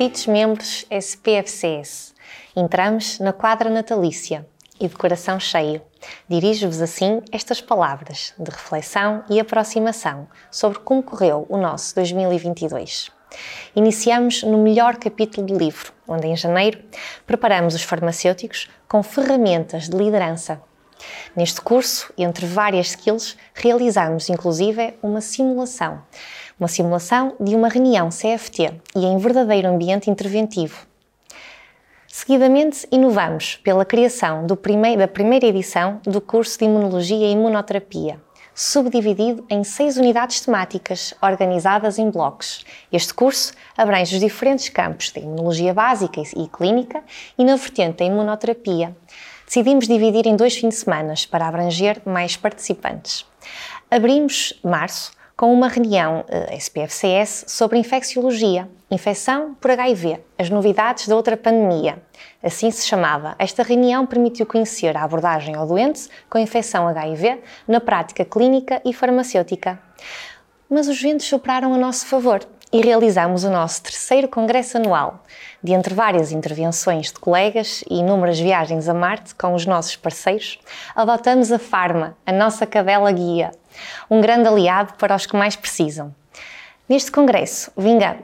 Queridos membros SPFCS, entramos na quadra natalícia e de coração cheio. Dirijo-vos assim estas palavras de reflexão e aproximação sobre como correu o nosso 2022. Iniciamos no melhor capítulo do livro, onde em janeiro preparamos os farmacêuticos com ferramentas de liderança. Neste curso, entre várias skills, realizamos inclusive uma simulação uma simulação de uma reunião CFT e em verdadeiro ambiente interventivo. Seguidamente, inovamos pela criação da primeira edição do curso de Imunologia e Imunoterapia, subdividido em seis unidades temáticas organizadas em blocos. Este curso abrange os diferentes campos de imunologia básica e clínica e na vertente da imunoterapia. Decidimos dividir em dois fins de semana para abranger mais participantes. Abrimos março com uma reunião uh, eh, SPFCS sobre infecciologia, infecção por HIV, as novidades da outra pandemia. Assim se chamava. Esta reunião permitiu conhecer a abordagem ao doente com infecção HIV na prática clínica e farmacêutica. Mas os ventos sopraram a nosso favor e realizamos o nosso terceiro congresso anual. De entre várias intervenções de colegas e inúmeras viagens a Marte com os nossos parceiros, adotamos a Farma, a nossa cadela guia, um grande aliado para os que mais precisam. Neste congresso,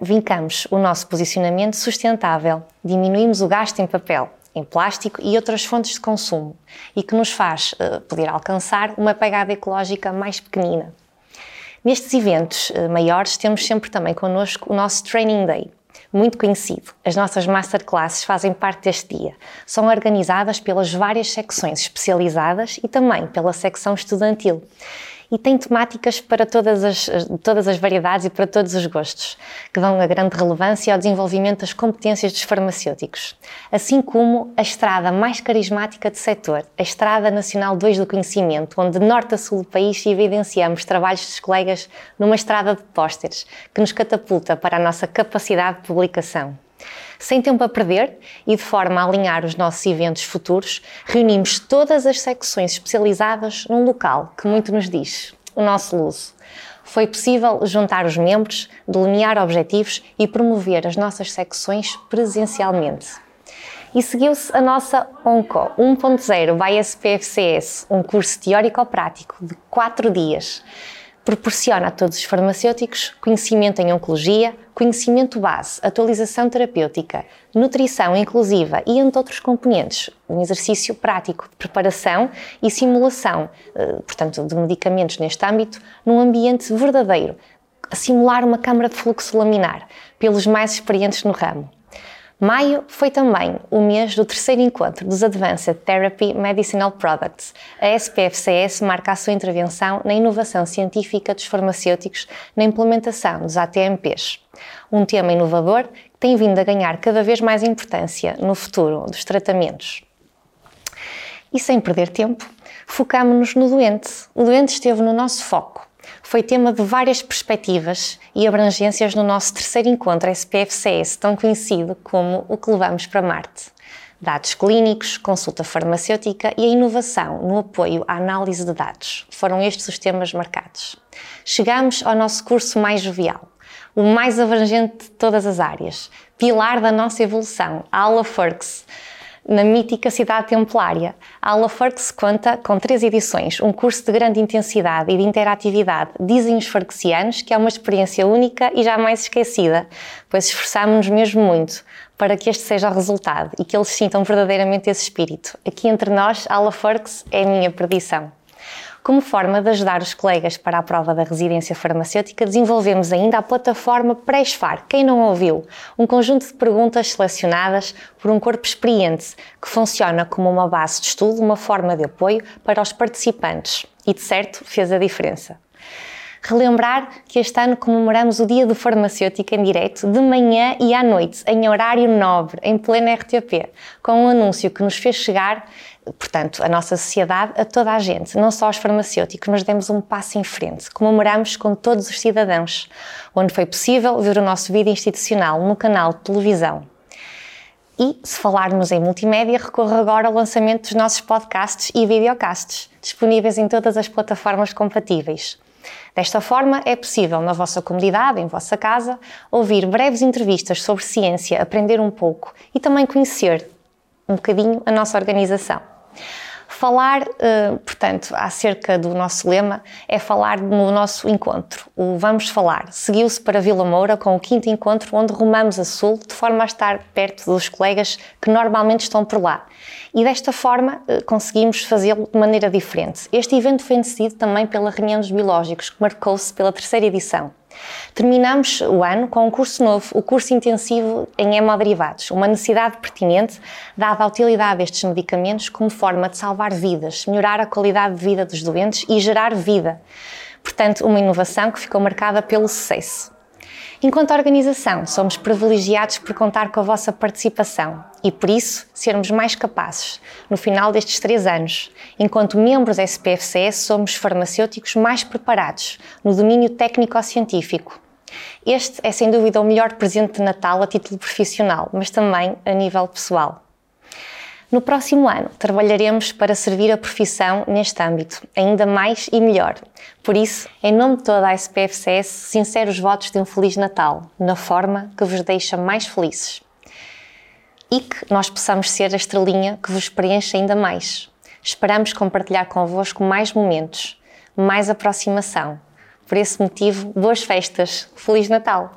vincamos o nosso posicionamento sustentável, diminuímos o gasto em papel, em plástico e outras fontes de consumo e que nos faz uh, poder alcançar uma pegada ecológica mais pequenina. Nestes eventos uh, maiores, temos sempre também connosco o nosso Training Day, muito conhecido. As nossas masterclasses fazem parte deste dia. São organizadas pelas várias secções especializadas e também pela secção estudantil e tem temáticas para todas as, todas as variedades e para todos os gostos, que dão a grande relevância ao desenvolvimento das competências dos farmacêuticos, assim como a estrada mais carismática do setor, a Estrada Nacional 2 do Conhecimento, onde de norte a sul do país evidenciamos trabalhos dos colegas numa estrada de pósteres, que nos catapulta para a nossa capacidade de publicação. Sem tempo a perder e de forma a alinhar os nossos eventos futuros, reunimos todas as secções especializadas num local que muito nos diz, o nosso Luso. Foi possível juntar os membros, delinear objetivos e promover as nossas secções presencialmente. E seguiu-se a nossa ONCO 1.0 by SPFCS, um curso teórico-prático de 4 dias. Proporciona a todos os farmacêuticos conhecimento em oncologia, conhecimento base, atualização terapêutica, nutrição inclusiva e entre outros componentes, um exercício prático de preparação e simulação, eh, portanto, de medicamentos neste âmbito, num ambiente verdadeiro, a simular uma câmara de fluxo laminar, pelos mais experientes no ramo. Maio foi também o mês do terceiro encontro dos Advanced Therapy Medicinal Products. A SPFCS marca a sua intervenção na inovação científica dos farmacêuticos na implementação dos ATMPs. Um tema inovador que tem vindo a ganhar cada vez mais importância no futuro dos tratamentos. E sem perder tempo, focámonos no doente. O doente esteve no nosso foco foi tema de várias perspectivas e abrangências no nosso terceiro encontro SPFCS, tão conhecido como o que levamos para Marte. Dados clínicos, consulta farmacêutica e a inovação no apoio à análise de dados. Foram estes os temas marcados. Chegamos ao nosso curso mais jovial, o mais abrangente de todas as áreas, pilar da nossa evolução, a Aula Forks na mítica cidade templária. A Aula Forks conta com três edições, um curso de grande intensidade e de interatividade. Dizem os farxianos que é uma experiência única e jamais esquecida, pois esforçámos-nos mesmo muito para que este seja o resultado e que eles sintam verdadeiramente esse espírito. Aqui entre nós, a Aula Forks é a minha perdição. Como forma de ajudar os colegas para a prova da residência farmacêutica, desenvolvemos ainda a plataforma Pré-SFAR. Quem não ouviu? Um conjunto de perguntas selecionadas por um corpo experiente que funciona como uma base de estudo, uma forma de apoio para os participantes. E de certo fez a diferença. Relembrar que este ano comemoramos o Dia do Farmacêutico em direto de manhã e à noite, em horário nobre, em plena RTP, com um anúncio que nos fez chegar portanto, a nossa sociedade, a toda a gente, não só aos farmacêuticos, mas demos um passo em frente. Comemoramos com todos os cidadãos, onde foi possível ver o nosso vídeo institucional no canal de televisão. E, se falarmos em multimédia, recorro agora ao lançamento dos nossos podcasts e videocasts, disponíveis em todas as plataformas compatíveis. Desta forma, é possível, na vossa comunidade, em vossa casa, ouvir breves entrevistas sobre ciência, aprender um pouco e também conhecer um bocadinho a nossa organização. Falar, eh, portanto, acerca do nosso lema, é falar no nosso encontro. O Vamos Falar seguiu-se para Vila Moura com o quinto encontro, onde rumamos a sul, de forma a estar perto dos colegas que normalmente estão por lá. E desta forma eh, conseguimos fazê-lo de maneira diferente. Este evento foi decidido também pela Reunião dos Biológicos, que marcou-se pela terceira edição. Terminamos o ano com um curso novo, o curso intensivo em hemoderivados, uma necessidade pertinente dada a utilidade destes medicamentos como forma de salvar vidas, melhorar a qualidade de vida dos doentes e gerar vida. Portanto, uma inovação que ficou marcada pelo sucesso. Enquanto organização, somos privilegiados por contar com a vossa participação e, por isso, sermos mais capazes, no final destes três anos, enquanto membros SPFCS, somos farmacêuticos mais preparados no domínio técnico-científico. Este é, sem dúvida, o melhor presente de Natal a título profissional, mas também a nível pessoal. No próximo ano, trabalharemos para servir a profissão neste âmbito, ainda mais e melhor. Por isso, em nome de toda a SPFCS, sinceros votos de um Feliz Natal, na forma que vos deixa mais felizes. E que nós possamos ser a estrelinha que vos preenche ainda mais. Esperamos compartilhar convosco mais momentos, mais aproximação. Por esse motivo, boas festas! Feliz Natal!